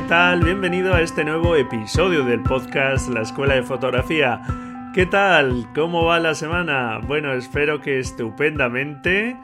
¿Qué tal? Bienvenido a este nuevo episodio del podcast La Escuela de Fotografía. ¿Qué tal? ¿Cómo va la semana? Bueno, espero que estupendamente.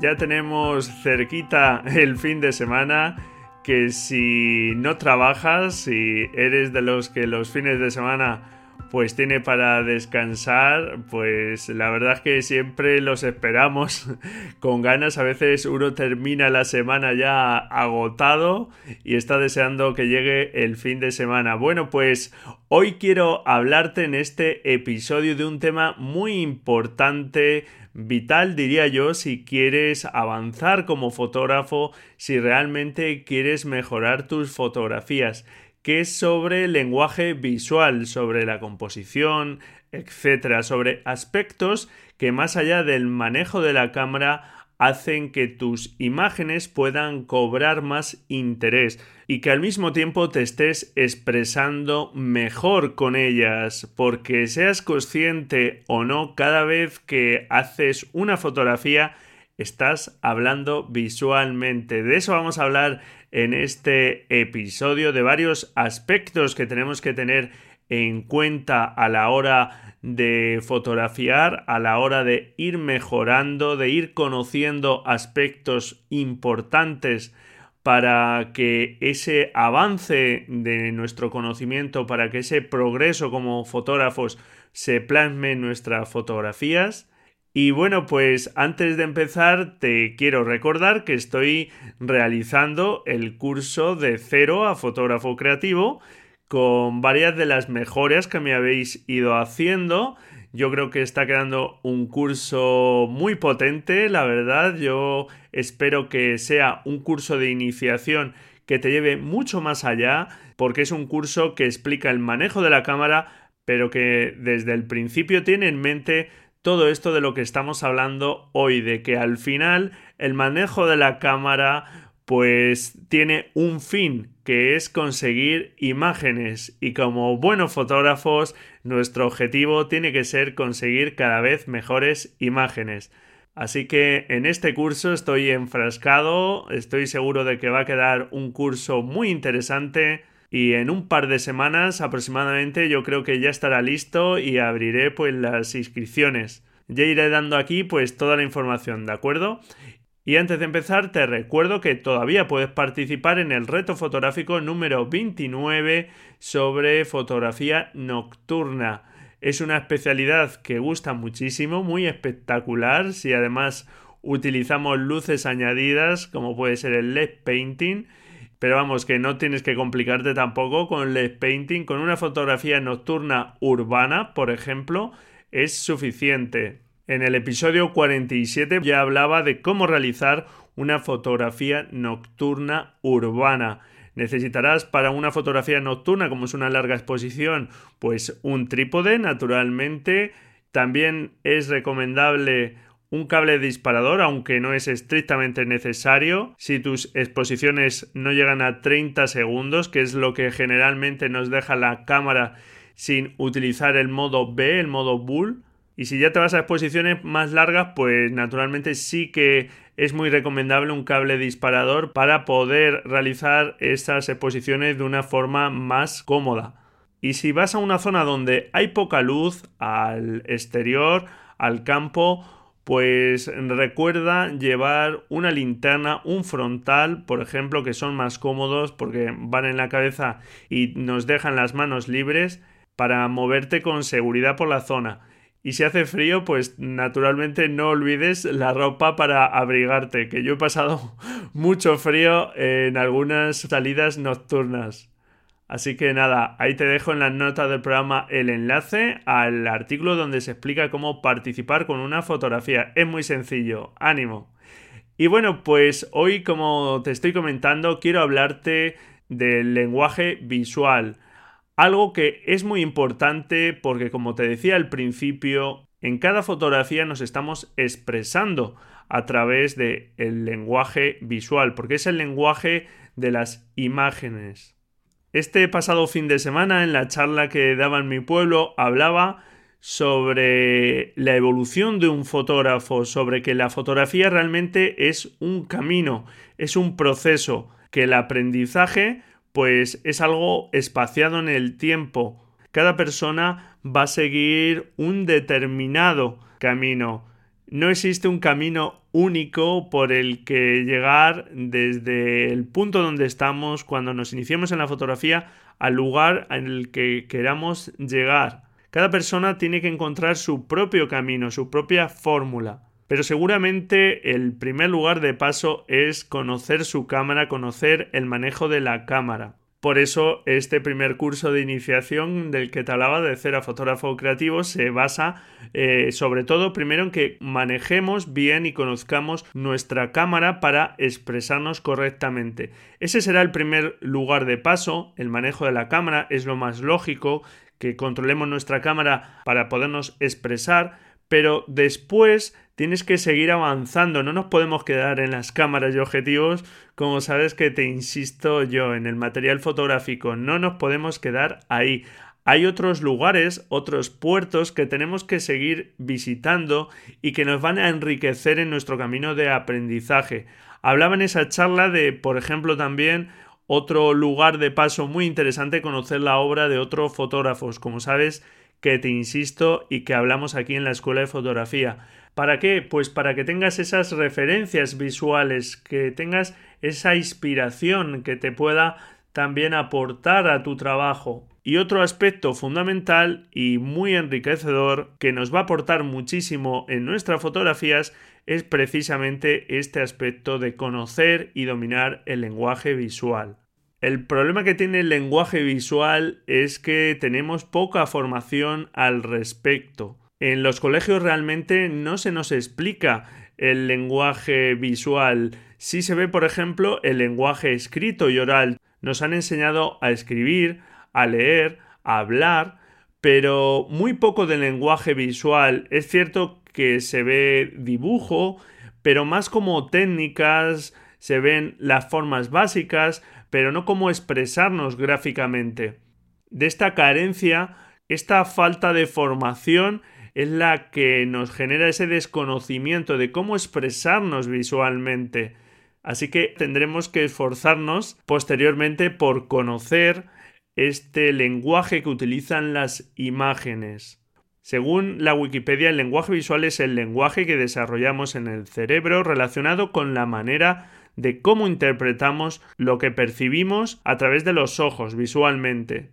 Ya tenemos cerquita el fin de semana que si no trabajas, si eres de los que los fines de semana pues tiene para descansar, pues la verdad es que siempre los esperamos con ganas. A veces uno termina la semana ya agotado y está deseando que llegue el fin de semana. Bueno, pues hoy quiero hablarte en este episodio de un tema muy importante vital, diría yo, si quieres avanzar como fotógrafo, si realmente quieres mejorar tus fotografías que es sobre lenguaje visual, sobre la composición, etcétera, sobre aspectos que más allá del manejo de la cámara hacen que tus imágenes puedan cobrar más interés y que al mismo tiempo te estés expresando mejor con ellas, porque seas consciente o no, cada vez que haces una fotografía estás hablando visualmente. De eso vamos a hablar en este episodio, de varios aspectos que tenemos que tener en cuenta a la hora de fotografiar, a la hora de ir mejorando, de ir conociendo aspectos importantes para que ese avance de nuestro conocimiento, para que ese progreso como fotógrafos se plasme en nuestras fotografías. Y bueno, pues antes de empezar te quiero recordar que estoy realizando el curso de cero a fotógrafo creativo con varias de las mejoras que me habéis ido haciendo. Yo creo que está quedando un curso muy potente, la verdad. Yo espero que sea un curso de iniciación que te lleve mucho más allá, porque es un curso que explica el manejo de la cámara, pero que desde el principio tiene en mente todo esto de lo que estamos hablando hoy, de que al final el manejo de la cámara pues tiene un fin que es conseguir imágenes y como buenos fotógrafos nuestro objetivo tiene que ser conseguir cada vez mejores imágenes. Así que en este curso estoy enfrascado, estoy seguro de que va a quedar un curso muy interesante y en un par de semanas aproximadamente yo creo que ya estará listo y abriré pues las inscripciones. Ya iré dando aquí pues toda la información, ¿de acuerdo? Y antes de empezar te recuerdo que todavía puedes participar en el reto fotográfico número 29 sobre fotografía nocturna. Es una especialidad que gusta muchísimo, muy espectacular, si además utilizamos luces añadidas como puede ser el LED painting pero vamos, que no tienes que complicarte tampoco con LED painting. Con una fotografía nocturna urbana, por ejemplo, es suficiente. En el episodio 47 ya hablaba de cómo realizar una fotografía nocturna urbana. Necesitarás para una fotografía nocturna, como es una larga exposición, pues un trípode, naturalmente. También es recomendable un cable disparador, aunque no es estrictamente necesario, si tus exposiciones no llegan a 30 segundos, que es lo que generalmente nos deja la cámara sin utilizar el modo B, el modo Bull. Y si ya te vas a exposiciones más largas, pues naturalmente sí que es muy recomendable un cable disparador para poder realizar esas exposiciones de una forma más cómoda. Y si vas a una zona donde hay poca luz, al exterior, al campo, pues recuerda llevar una linterna, un frontal, por ejemplo, que son más cómodos porque van en la cabeza y nos dejan las manos libres para moverte con seguridad por la zona. Y si hace frío, pues naturalmente no olvides la ropa para abrigarte, que yo he pasado mucho frío en algunas salidas nocturnas. Así que nada, ahí te dejo en las notas del programa el enlace al artículo donde se explica cómo participar con una fotografía. Es muy sencillo, ánimo. Y bueno, pues hoy como te estoy comentando, quiero hablarte del lenguaje visual. Algo que es muy importante porque como te decía al principio, en cada fotografía nos estamos expresando a través del el lenguaje visual, porque es el lenguaje de las imágenes. Este pasado fin de semana, en la charla que daba en mi pueblo, hablaba sobre la evolución de un fotógrafo, sobre que la fotografía realmente es un camino, es un proceso, que el aprendizaje pues es algo espaciado en el tiempo. Cada persona va a seguir un determinado camino. No existe un camino único por el que llegar desde el punto donde estamos cuando nos iniciemos en la fotografía al lugar en el que queramos llegar. Cada persona tiene que encontrar su propio camino, su propia fórmula. Pero seguramente el primer lugar de paso es conocer su cámara, conocer el manejo de la cámara. Por eso este primer curso de iniciación del que te hablaba de cera fotógrafo creativo se basa eh, sobre todo primero en que manejemos bien y conozcamos nuestra cámara para expresarnos correctamente. Ese será el primer lugar de paso, el manejo de la cámara es lo más lógico, que controlemos nuestra cámara para podernos expresar, pero después tienes que seguir avanzando, no nos podemos quedar en las cámaras y objetivos, como sabes que te insisto yo, en el material fotográfico, no nos podemos quedar ahí. Hay otros lugares, otros puertos que tenemos que seguir visitando y que nos van a enriquecer en nuestro camino de aprendizaje. Hablaba en esa charla de, por ejemplo, también otro lugar de paso muy interesante, conocer la obra de otros fotógrafos, como sabes que te insisto y que hablamos aquí en la escuela de fotografía. ¿Para qué? Pues para que tengas esas referencias visuales, que tengas esa inspiración que te pueda también aportar a tu trabajo. Y otro aspecto fundamental y muy enriquecedor que nos va a aportar muchísimo en nuestras fotografías es precisamente este aspecto de conocer y dominar el lenguaje visual. El problema que tiene el lenguaje visual es que tenemos poca formación al respecto. En los colegios realmente no se nos explica el lenguaje visual. Sí se ve, por ejemplo, el lenguaje escrito y oral. Nos han enseñado a escribir, a leer, a hablar, pero muy poco del lenguaje visual. Es cierto que se ve dibujo, pero más como técnicas, se ven las formas básicas, pero no como expresarnos gráficamente. De esta carencia, esta falta de formación es la que nos genera ese desconocimiento de cómo expresarnos visualmente. Así que tendremos que esforzarnos posteriormente por conocer este lenguaje que utilizan las imágenes. Según la Wikipedia, el lenguaje visual es el lenguaje que desarrollamos en el cerebro relacionado con la manera de cómo interpretamos lo que percibimos a través de los ojos visualmente.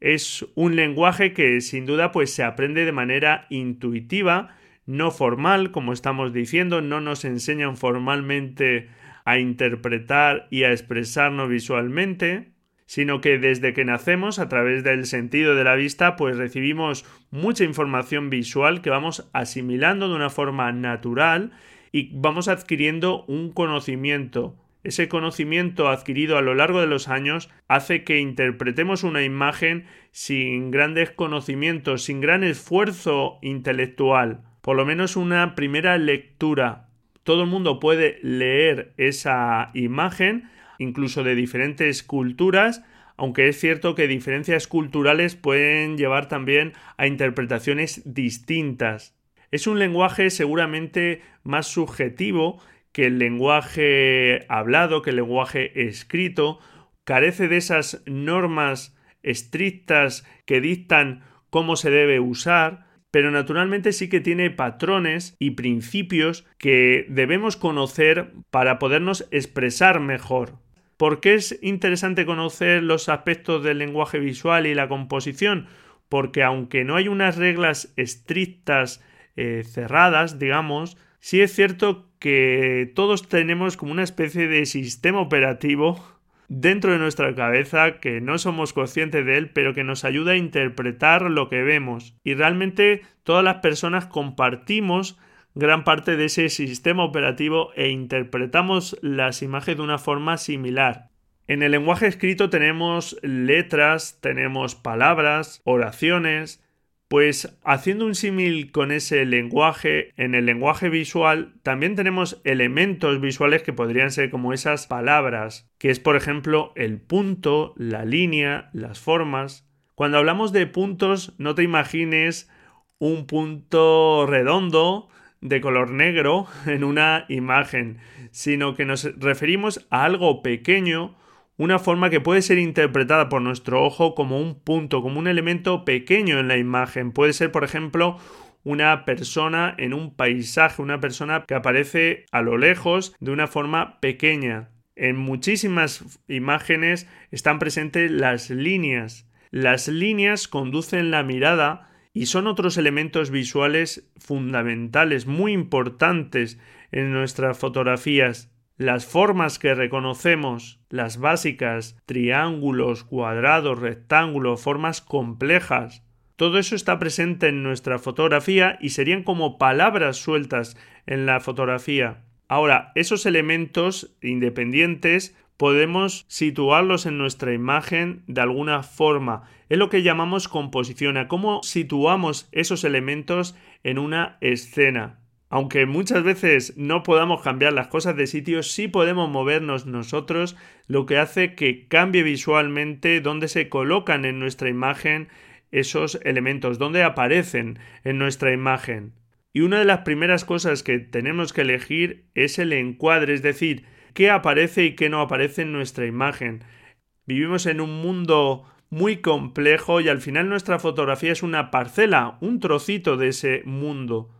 Es un lenguaje que sin duda pues se aprende de manera intuitiva, no formal, como estamos diciendo, no nos enseñan formalmente a interpretar y a expresarnos visualmente, sino que desde que nacemos, a través del sentido de la vista, pues recibimos mucha información visual que vamos asimilando de una forma natural y vamos adquiriendo un conocimiento. Ese conocimiento adquirido a lo largo de los años hace que interpretemos una imagen sin grandes conocimientos, sin gran esfuerzo intelectual, por lo menos una primera lectura. Todo el mundo puede leer esa imagen, incluso de diferentes culturas, aunque es cierto que diferencias culturales pueden llevar también a interpretaciones distintas. Es un lenguaje seguramente más subjetivo que el lenguaje hablado, que el lenguaje escrito, carece de esas normas estrictas que dictan cómo se debe usar, pero naturalmente sí que tiene patrones y principios que debemos conocer para podernos expresar mejor. ¿Por qué es interesante conocer los aspectos del lenguaje visual y la composición? Porque aunque no hay unas reglas estrictas eh, cerradas, digamos, sí es cierto que todos tenemos como una especie de sistema operativo dentro de nuestra cabeza que no somos conscientes de él, pero que nos ayuda a interpretar lo que vemos. Y realmente todas las personas compartimos gran parte de ese sistema operativo e interpretamos las imágenes de una forma similar. En el lenguaje escrito tenemos letras, tenemos palabras, oraciones, pues haciendo un símil con ese lenguaje, en el lenguaje visual también tenemos elementos visuales que podrían ser como esas palabras, que es por ejemplo el punto, la línea, las formas. Cuando hablamos de puntos, no te imagines un punto redondo de color negro en una imagen, sino que nos referimos a algo pequeño, una forma que puede ser interpretada por nuestro ojo como un punto, como un elemento pequeño en la imagen. Puede ser, por ejemplo, una persona en un paisaje, una persona que aparece a lo lejos de una forma pequeña. En muchísimas imágenes están presentes las líneas. Las líneas conducen la mirada y son otros elementos visuales fundamentales, muy importantes en nuestras fotografías. Las formas que reconocemos, las básicas, triángulos, cuadrados, rectángulos, formas complejas, todo eso está presente en nuestra fotografía y serían como palabras sueltas en la fotografía. Ahora, esos elementos independientes podemos situarlos en nuestra imagen de alguna forma. Es lo que llamamos composición, a cómo situamos esos elementos en una escena. Aunque muchas veces no podamos cambiar las cosas de sitio, sí podemos movernos nosotros, lo que hace que cambie visualmente dónde se colocan en nuestra imagen esos elementos, dónde aparecen en nuestra imagen. Y una de las primeras cosas que tenemos que elegir es el encuadre, es decir, qué aparece y qué no aparece en nuestra imagen. Vivimos en un mundo muy complejo y al final nuestra fotografía es una parcela, un trocito de ese mundo.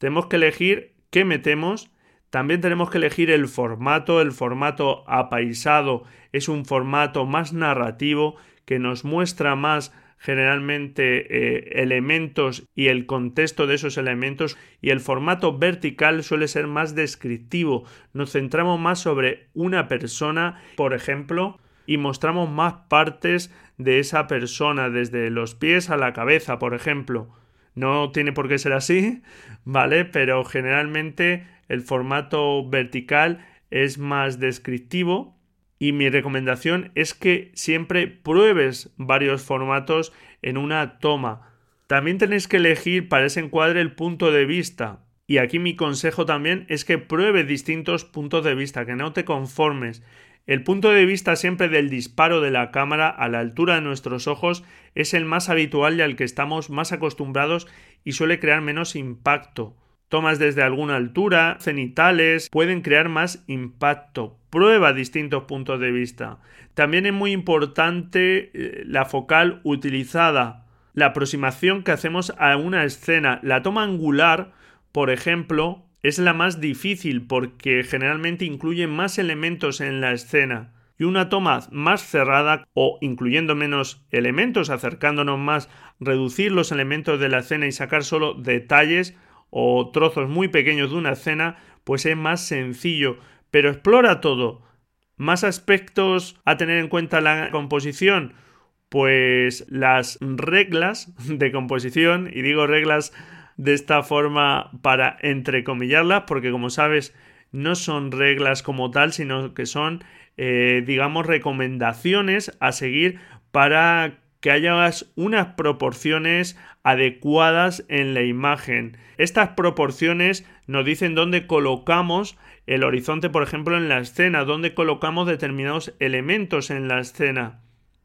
Tenemos que elegir qué metemos. También tenemos que elegir el formato. El formato apaisado es un formato más narrativo que nos muestra más generalmente eh, elementos y el contexto de esos elementos y el formato vertical suele ser más descriptivo. Nos centramos más sobre una persona, por ejemplo, y mostramos más partes de esa persona, desde los pies a la cabeza, por ejemplo. No tiene por qué ser así, ¿vale? Pero generalmente el formato vertical es más descriptivo y mi recomendación es que siempre pruebes varios formatos en una toma. También tenéis que elegir para ese encuadre el punto de vista. Y aquí mi consejo también es que pruebes distintos puntos de vista, que no te conformes. El punto de vista siempre del disparo de la cámara a la altura de nuestros ojos es el más habitual y al que estamos más acostumbrados y suele crear menos impacto. Tomas desde alguna altura, cenitales, pueden crear más impacto. Prueba distintos puntos de vista. También es muy importante eh, la focal utilizada, la aproximación que hacemos a una escena. La toma angular, por ejemplo, es la más difícil porque generalmente incluye más elementos en la escena y una toma más cerrada o incluyendo menos elementos, acercándonos más, reducir los elementos de la escena y sacar solo detalles o trozos muy pequeños de una escena, pues es más sencillo, pero explora todo. Más aspectos a tener en cuenta la composición, pues las reglas de composición, y digo reglas de esta forma para entrecomillarlas, porque como sabes, no son reglas como tal, sino que son, eh, digamos, recomendaciones a seguir para que haya unas proporciones adecuadas en la imagen. Estas proporciones nos dicen dónde colocamos el horizonte, por ejemplo, en la escena, dónde colocamos determinados elementos en la escena.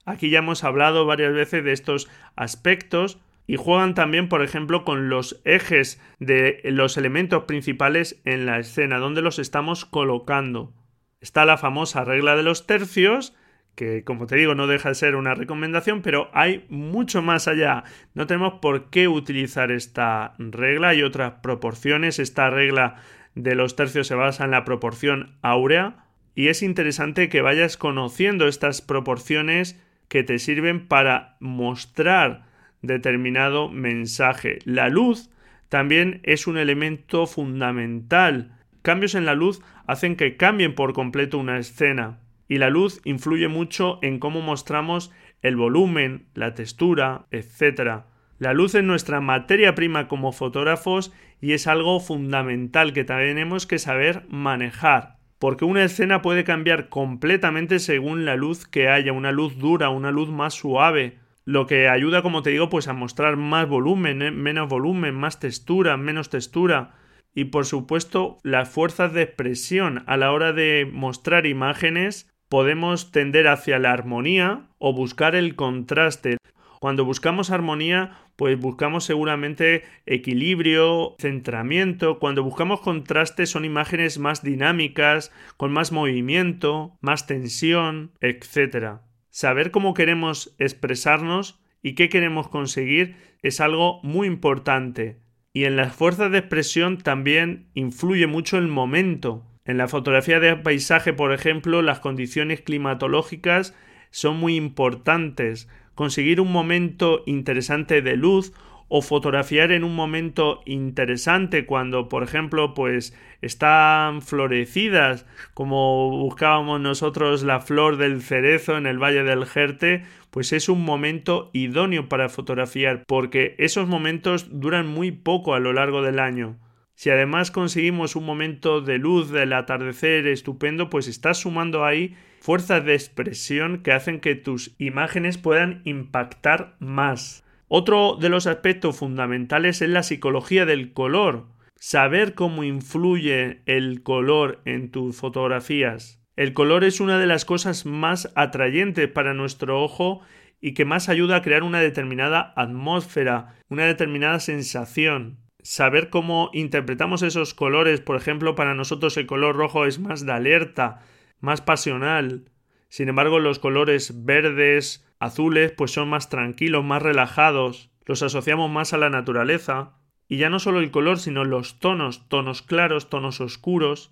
Aquí ya hemos hablado varias veces de estos aspectos y juegan también, por ejemplo, con los ejes de los elementos principales en la escena, donde los estamos colocando. Está la famosa regla de los tercios, que como te digo no deja de ser una recomendación, pero hay mucho más allá. No tenemos por qué utilizar esta regla, hay otras proporciones, esta regla de los tercios se basa en la proporción áurea y es interesante que vayas conociendo estas proporciones que te sirven para mostrar determinado mensaje. La luz también es un elemento fundamental. Cambios en la luz hacen que cambien por completo una escena. Y la luz influye mucho en cómo mostramos el volumen, la textura, etc. La luz es nuestra materia prima como fotógrafos y es algo fundamental que tenemos que saber manejar. Porque una escena puede cambiar completamente según la luz que haya, una luz dura, una luz más suave, lo que ayuda, como te digo, pues a mostrar más volumen, ¿eh? menos volumen, más textura, menos textura. Y por supuesto, las fuerzas de expresión a la hora de mostrar imágenes podemos tender hacia la armonía o buscar el contraste. Cuando buscamos armonía, pues buscamos seguramente equilibrio, centramiento. Cuando buscamos contraste son imágenes más dinámicas, con más movimiento, más tensión, etc. Saber cómo queremos expresarnos y qué queremos conseguir es algo muy importante. Y en las fuerzas de expresión también influye mucho el momento. En la fotografía de paisaje, por ejemplo, las condiciones climatológicas son muy importantes. Conseguir un momento interesante de luz o fotografiar en un momento interesante cuando, por ejemplo, pues están florecidas, como buscábamos nosotros la flor del cerezo en el Valle del Jerte, pues es un momento idóneo para fotografiar, porque esos momentos duran muy poco a lo largo del año. Si además conseguimos un momento de luz del atardecer estupendo, pues estás sumando ahí fuerzas de expresión que hacen que tus imágenes puedan impactar más. Otro de los aspectos fundamentales es la psicología del color, saber cómo influye el color en tus fotografías. El color es una de las cosas más atrayentes para nuestro ojo y que más ayuda a crear una determinada atmósfera, una determinada sensación. Saber cómo interpretamos esos colores, por ejemplo, para nosotros el color rojo es más de alerta, más pasional. Sin embargo, los colores verdes, azules pues son más tranquilos, más relajados, los asociamos más a la naturaleza, y ya no solo el color, sino los tonos, tonos claros, tonos oscuros.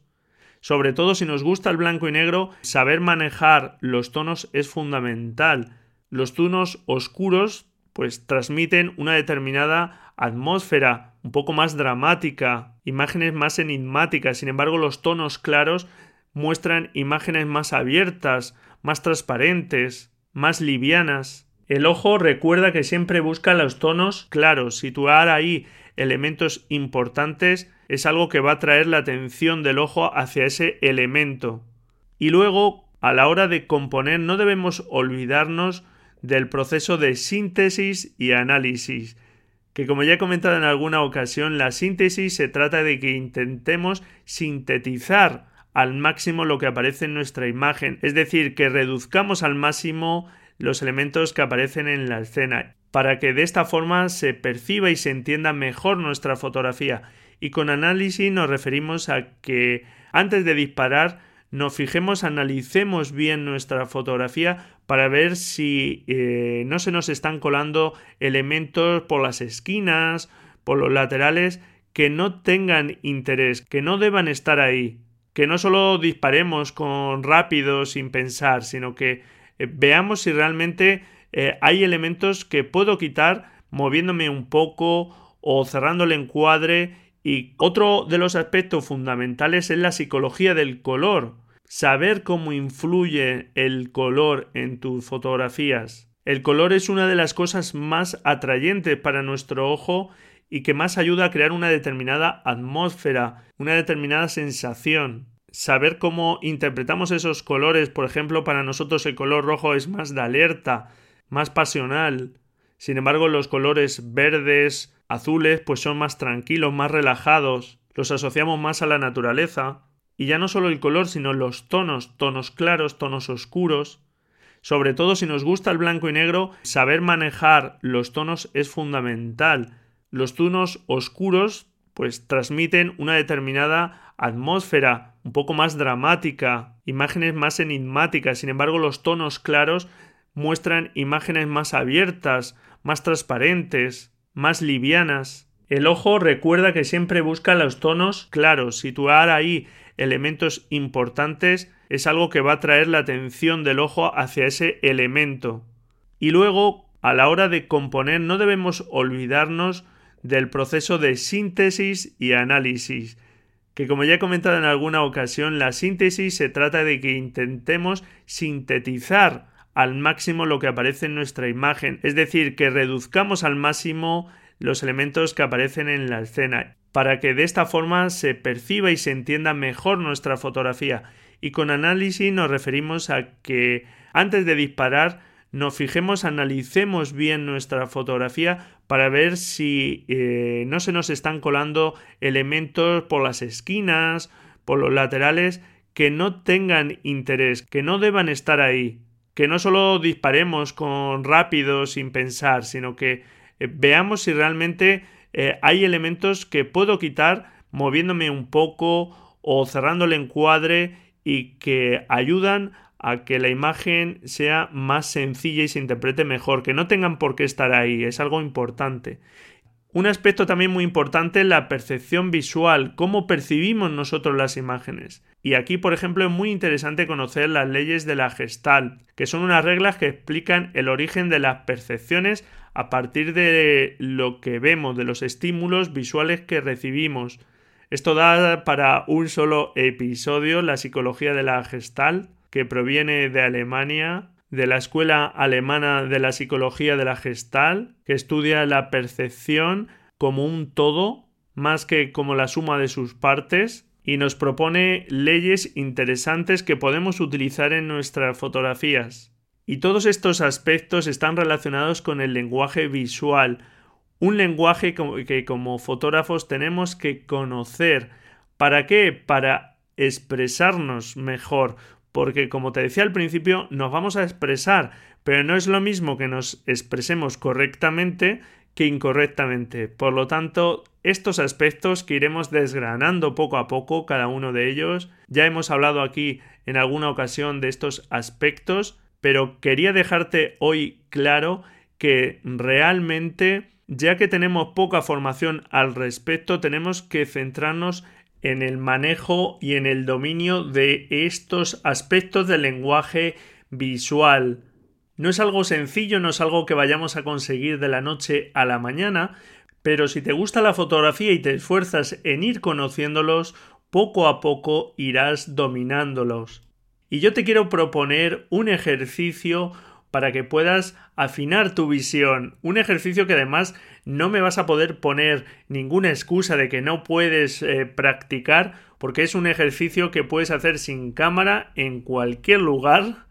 Sobre todo si nos gusta el blanco y negro, saber manejar los tonos es fundamental. Los tonos oscuros pues transmiten una determinada atmósfera, un poco más dramática, imágenes más enigmáticas. Sin embargo, los tonos claros muestran imágenes más abiertas, más transparentes más livianas. El ojo recuerda que siempre busca los tonos claros. Situar ahí elementos importantes es algo que va a traer la atención del ojo hacia ese elemento. Y luego, a la hora de componer, no debemos olvidarnos del proceso de síntesis y análisis, que como ya he comentado en alguna ocasión, la síntesis se trata de que intentemos sintetizar al máximo lo que aparece en nuestra imagen, es decir, que reduzcamos al máximo los elementos que aparecen en la escena, para que de esta forma se perciba y se entienda mejor nuestra fotografía. Y con análisis nos referimos a que antes de disparar nos fijemos, analicemos bien nuestra fotografía para ver si eh, no se nos están colando elementos por las esquinas, por los laterales, que no tengan interés, que no deban estar ahí que no solo disparemos con rápido sin pensar, sino que eh, veamos si realmente eh, hay elementos que puedo quitar moviéndome un poco o cerrando el encuadre y otro de los aspectos fundamentales es la psicología del color, saber cómo influye el color en tus fotografías. El color es una de las cosas más atrayentes para nuestro ojo y que más ayuda a crear una determinada atmósfera, una determinada sensación. Saber cómo interpretamos esos colores, por ejemplo, para nosotros el color rojo es más de alerta, más pasional. Sin embargo, los colores verdes, azules, pues son más tranquilos, más relajados, los asociamos más a la naturaleza. Y ya no solo el color, sino los tonos, tonos claros, tonos oscuros. Sobre todo si nos gusta el blanco y negro, saber manejar los tonos es fundamental los tonos oscuros pues transmiten una determinada atmósfera un poco más dramática, imágenes más enigmáticas, sin embargo los tonos claros muestran imágenes más abiertas, más transparentes, más livianas. El ojo recuerda que siempre busca los tonos claros, situar ahí elementos importantes es algo que va a traer la atención del ojo hacia ese elemento. Y luego, a la hora de componer, no debemos olvidarnos del proceso de síntesis y análisis, que como ya he comentado en alguna ocasión, la síntesis se trata de que intentemos sintetizar al máximo lo que aparece en nuestra imagen, es decir, que reduzcamos al máximo los elementos que aparecen en la escena, para que de esta forma se perciba y se entienda mejor nuestra fotografía. Y con análisis nos referimos a que antes de disparar nos fijemos, analicemos bien nuestra fotografía para ver si eh, no se nos están colando elementos por las esquinas, por los laterales, que no tengan interés, que no deban estar ahí, que no solo disparemos con rápido sin pensar, sino que eh, veamos si realmente eh, hay elementos que puedo quitar moviéndome un poco o cerrando el encuadre y que ayudan a que la imagen sea más sencilla y se interprete mejor, que no tengan por qué estar ahí, es algo importante. Un aspecto también muy importante es la percepción visual, cómo percibimos nosotros las imágenes. Y aquí, por ejemplo, es muy interesante conocer las leyes de la gestal, que son unas reglas que explican el origen de las percepciones a partir de lo que vemos, de los estímulos visuales que recibimos. Esto da para un solo episodio la psicología de la gestal que proviene de Alemania, de la Escuela Alemana de la Psicología de la Gestal, que estudia la percepción como un todo, más que como la suma de sus partes, y nos propone leyes interesantes que podemos utilizar en nuestras fotografías. Y todos estos aspectos están relacionados con el lenguaje visual, un lenguaje que como fotógrafos tenemos que conocer. ¿Para qué? Para expresarnos mejor, porque como te decía al principio, nos vamos a expresar, pero no es lo mismo que nos expresemos correctamente que incorrectamente. Por lo tanto, estos aspectos que iremos desgranando poco a poco, cada uno de ellos, ya hemos hablado aquí en alguna ocasión de estos aspectos, pero quería dejarte hoy claro que realmente, ya que tenemos poca formación al respecto, tenemos que centrarnos en el manejo y en el dominio de estos aspectos del lenguaje visual. No es algo sencillo, no es algo que vayamos a conseguir de la noche a la mañana, pero si te gusta la fotografía y te esfuerzas en ir conociéndolos, poco a poco irás dominándolos. Y yo te quiero proponer un ejercicio para que puedas afinar tu visión. Un ejercicio que además no me vas a poder poner ninguna excusa de que no puedes eh, practicar porque es un ejercicio que puedes hacer sin cámara en cualquier lugar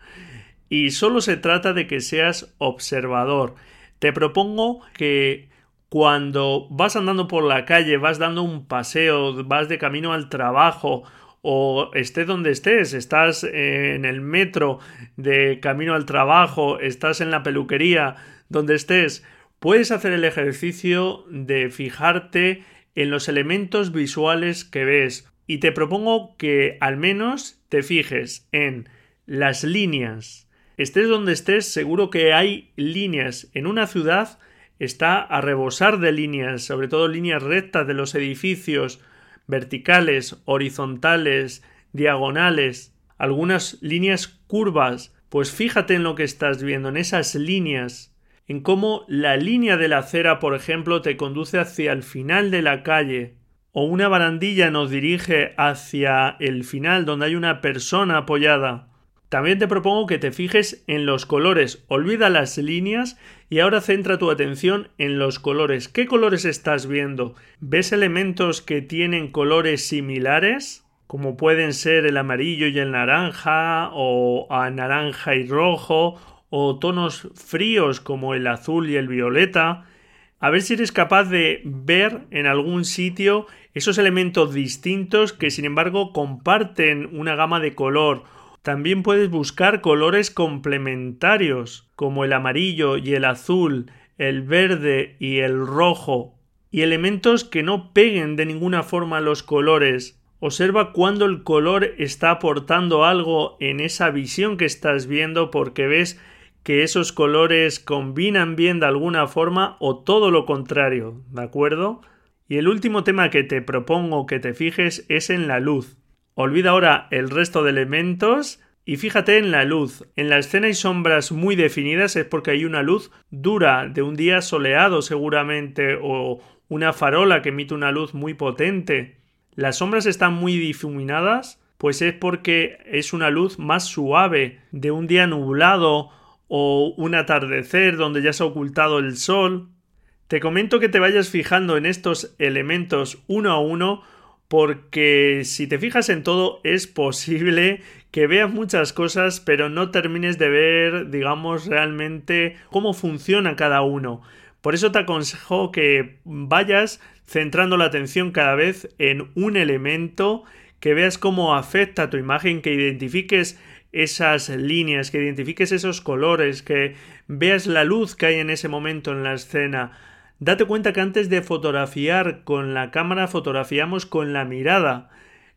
y solo se trata de que seas observador. Te propongo que cuando vas andando por la calle, vas dando un paseo, vas de camino al trabajo o estés donde estés, estás en el metro de camino al trabajo, estás en la peluquería, donde estés, puedes hacer el ejercicio de fijarte en los elementos visuales que ves y te propongo que al menos te fijes en las líneas. Estés donde estés, seguro que hay líneas. En una ciudad está a rebosar de líneas, sobre todo líneas rectas de los edificios, verticales, horizontales, diagonales, algunas líneas curvas, pues fíjate en lo que estás viendo, en esas líneas, en cómo la línea de la acera, por ejemplo, te conduce hacia el final de la calle, o una barandilla nos dirige hacia el final donde hay una persona apoyada. También te propongo que te fijes en los colores, olvida las líneas y ahora centra tu atención en los colores. ¿Qué colores estás viendo? ¿Ves elementos que tienen colores similares? Como pueden ser el amarillo y el naranja, o a naranja y rojo, o tonos fríos como el azul y el violeta. A ver si eres capaz de ver en algún sitio esos elementos distintos que sin embargo comparten una gama de color también puedes buscar colores complementarios como el amarillo y el azul, el verde y el rojo, y elementos que no peguen de ninguna forma los colores. Observa cuando el color está aportando algo en esa visión que estás viendo porque ves que esos colores combinan bien de alguna forma o todo lo contrario, ¿de acuerdo? Y el último tema que te propongo que te fijes es en la luz. Olvida ahora el resto de elementos y fíjate en la luz. En la escena hay sombras muy definidas es porque hay una luz dura de un día soleado seguramente o una farola que emite una luz muy potente. las sombras están muy difuminadas, pues es porque es una luz más suave de un día nublado o un atardecer donde ya se ha ocultado el sol. Te comento que te vayas fijando en estos elementos uno a uno porque si te fijas en todo es posible que veas muchas cosas pero no termines de ver digamos realmente cómo funciona cada uno. Por eso te aconsejo que vayas centrando la atención cada vez en un elemento que veas cómo afecta a tu imagen, que identifiques esas líneas, que identifiques esos colores, que veas la luz que hay en ese momento en la escena. Date cuenta que antes de fotografiar con la cámara fotografiamos con la mirada.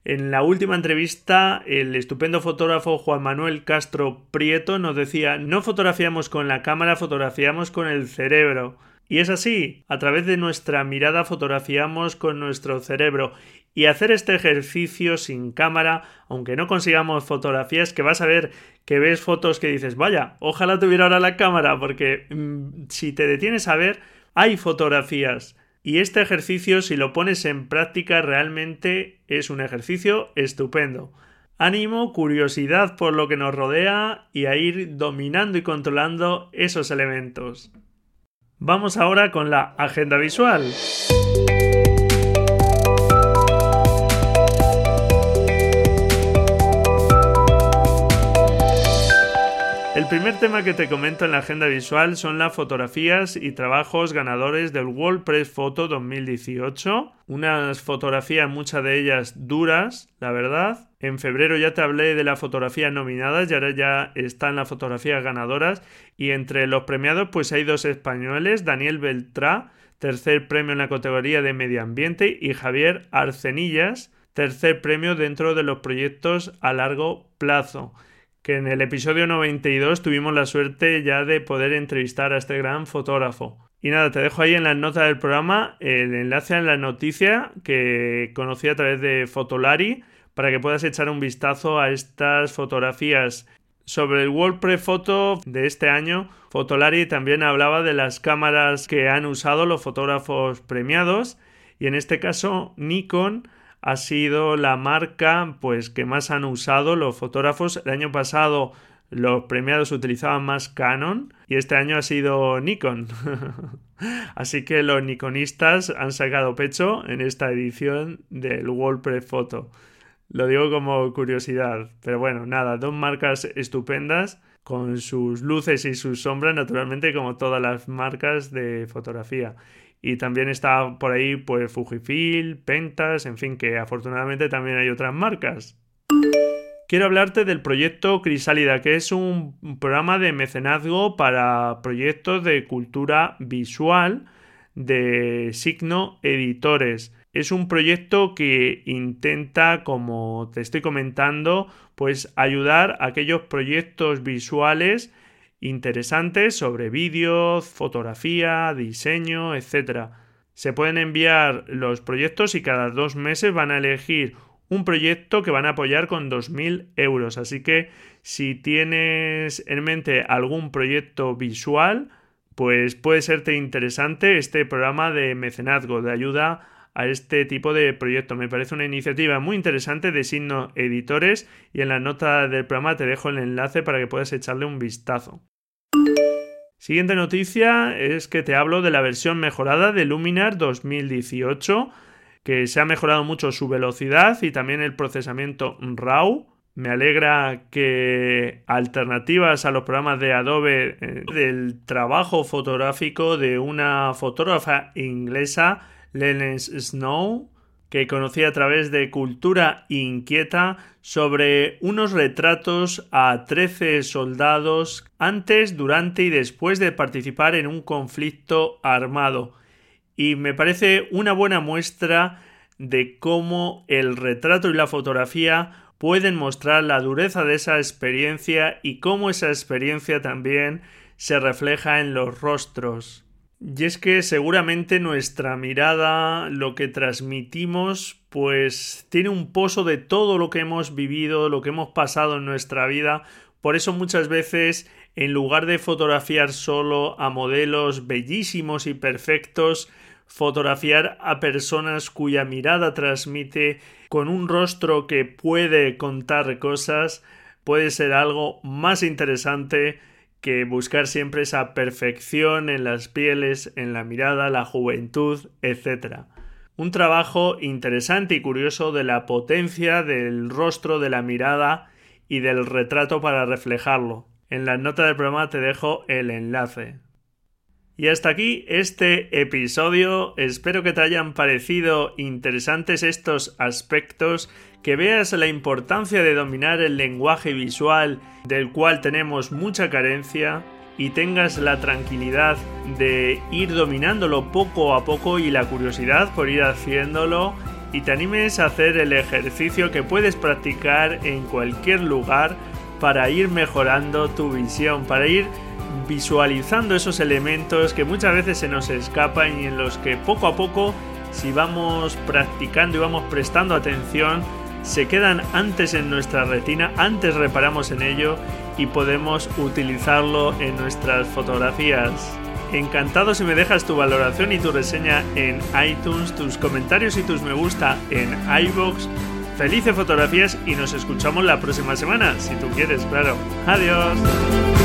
En la última entrevista, el estupendo fotógrafo Juan Manuel Castro Prieto nos decía no fotografiamos con la cámara, fotografiamos con el cerebro. Y es así, a través de nuestra mirada fotografiamos con nuestro cerebro y hacer este ejercicio sin cámara, aunque no consigamos fotografías, que vas a ver que ves fotos que dices, vaya, ojalá tuviera ahora la cámara, porque mm, si te detienes a ver, hay fotografías. Y este ejercicio, si lo pones en práctica, realmente es un ejercicio estupendo. Ánimo, curiosidad por lo que nos rodea y a ir dominando y controlando esos elementos. Vamos ahora con la agenda visual. El primer tema que te comento en la agenda visual son las fotografías y trabajos ganadores del World Press Photo 2018. Unas fotografías, muchas de ellas duras, la verdad. En febrero ya te hablé de las fotografías nominadas y ahora ya están las fotografías ganadoras. Y entre los premiados, pues hay dos españoles: Daniel Beltrá, tercer premio en la categoría de medio ambiente, y Javier Arcenillas, tercer premio dentro de los proyectos a largo plazo que en el episodio 92 tuvimos la suerte ya de poder entrevistar a este gran fotógrafo. Y nada, te dejo ahí en las notas del programa el enlace a la noticia que conocí a través de Fotolari para que puedas echar un vistazo a estas fotografías. Sobre el WordPress Photo de este año, Fotolari también hablaba de las cámaras que han usado los fotógrafos premiados y en este caso Nikon ha sido la marca pues que más han usado los fotógrafos. El año pasado los premiados utilizaban más Canon y este año ha sido Nikon. Así que los nikonistas han sacado pecho en esta edición del WordPress Photo. Lo digo como curiosidad, pero bueno, nada, dos marcas estupendas con sus luces y sus sombras, naturalmente como todas las marcas de fotografía. Y también está por ahí pues Fujifilm, Pentas, en fin, que afortunadamente también hay otras marcas. Quiero hablarte del proyecto Crisálida, que es un programa de mecenazgo para proyectos de cultura visual de Signo Editores. Es un proyecto que intenta, como te estoy comentando, pues ayudar a aquellos proyectos visuales interesantes sobre vídeo, fotografía, diseño, etc. Se pueden enviar los proyectos y cada dos meses van a elegir un proyecto que van a apoyar con 2.000 euros. Así que si tienes en mente algún proyecto visual, pues puede serte interesante este programa de mecenazgo, de ayuda a este tipo de proyecto. Me parece una iniciativa muy interesante de Signo Editores y en la nota del programa te dejo el enlace para que puedas echarle un vistazo. Siguiente noticia es que te hablo de la versión mejorada de Luminar 2018, que se ha mejorado mucho su velocidad y también el procesamiento RAW. Me alegra que alternativas a los programas de Adobe eh, del trabajo fotográfico de una fotógrafa inglesa, Lens Snow, que conocí a través de Cultura Inquieta sobre unos retratos a 13 soldados antes, durante y después de participar en un conflicto armado. Y me parece una buena muestra de cómo el retrato y la fotografía pueden mostrar la dureza de esa experiencia y cómo esa experiencia también se refleja en los rostros. Y es que seguramente nuestra mirada, lo que transmitimos, pues tiene un pozo de todo lo que hemos vivido, lo que hemos pasado en nuestra vida. Por eso muchas veces en lugar de fotografiar solo a modelos bellísimos y perfectos, fotografiar a personas cuya mirada transmite con un rostro que puede contar cosas puede ser algo más interesante que buscar siempre esa perfección en las pieles, en la mirada, la juventud, etc. Un trabajo interesante y curioso de la potencia del rostro, de la mirada y del retrato para reflejarlo. En la nota del programa te dejo el enlace. Y hasta aquí este episodio. Espero que te hayan parecido interesantes estos aspectos, que veas la importancia de dominar el lenguaje visual del cual tenemos mucha carencia y tengas la tranquilidad de ir dominándolo poco a poco y la curiosidad por ir haciéndolo y te animes a hacer el ejercicio que puedes practicar en cualquier lugar para ir mejorando tu visión, para ir visualizando esos elementos que muchas veces se nos escapan y en los que poco a poco, si vamos practicando y vamos prestando atención, se quedan antes en nuestra retina, antes reparamos en ello y podemos utilizarlo en nuestras fotografías. Encantado si me dejas tu valoración y tu reseña en iTunes, tus comentarios y tus me gusta en iBox. Felices fotografías y nos escuchamos la próxima semana, si tú quieres, claro. Adiós.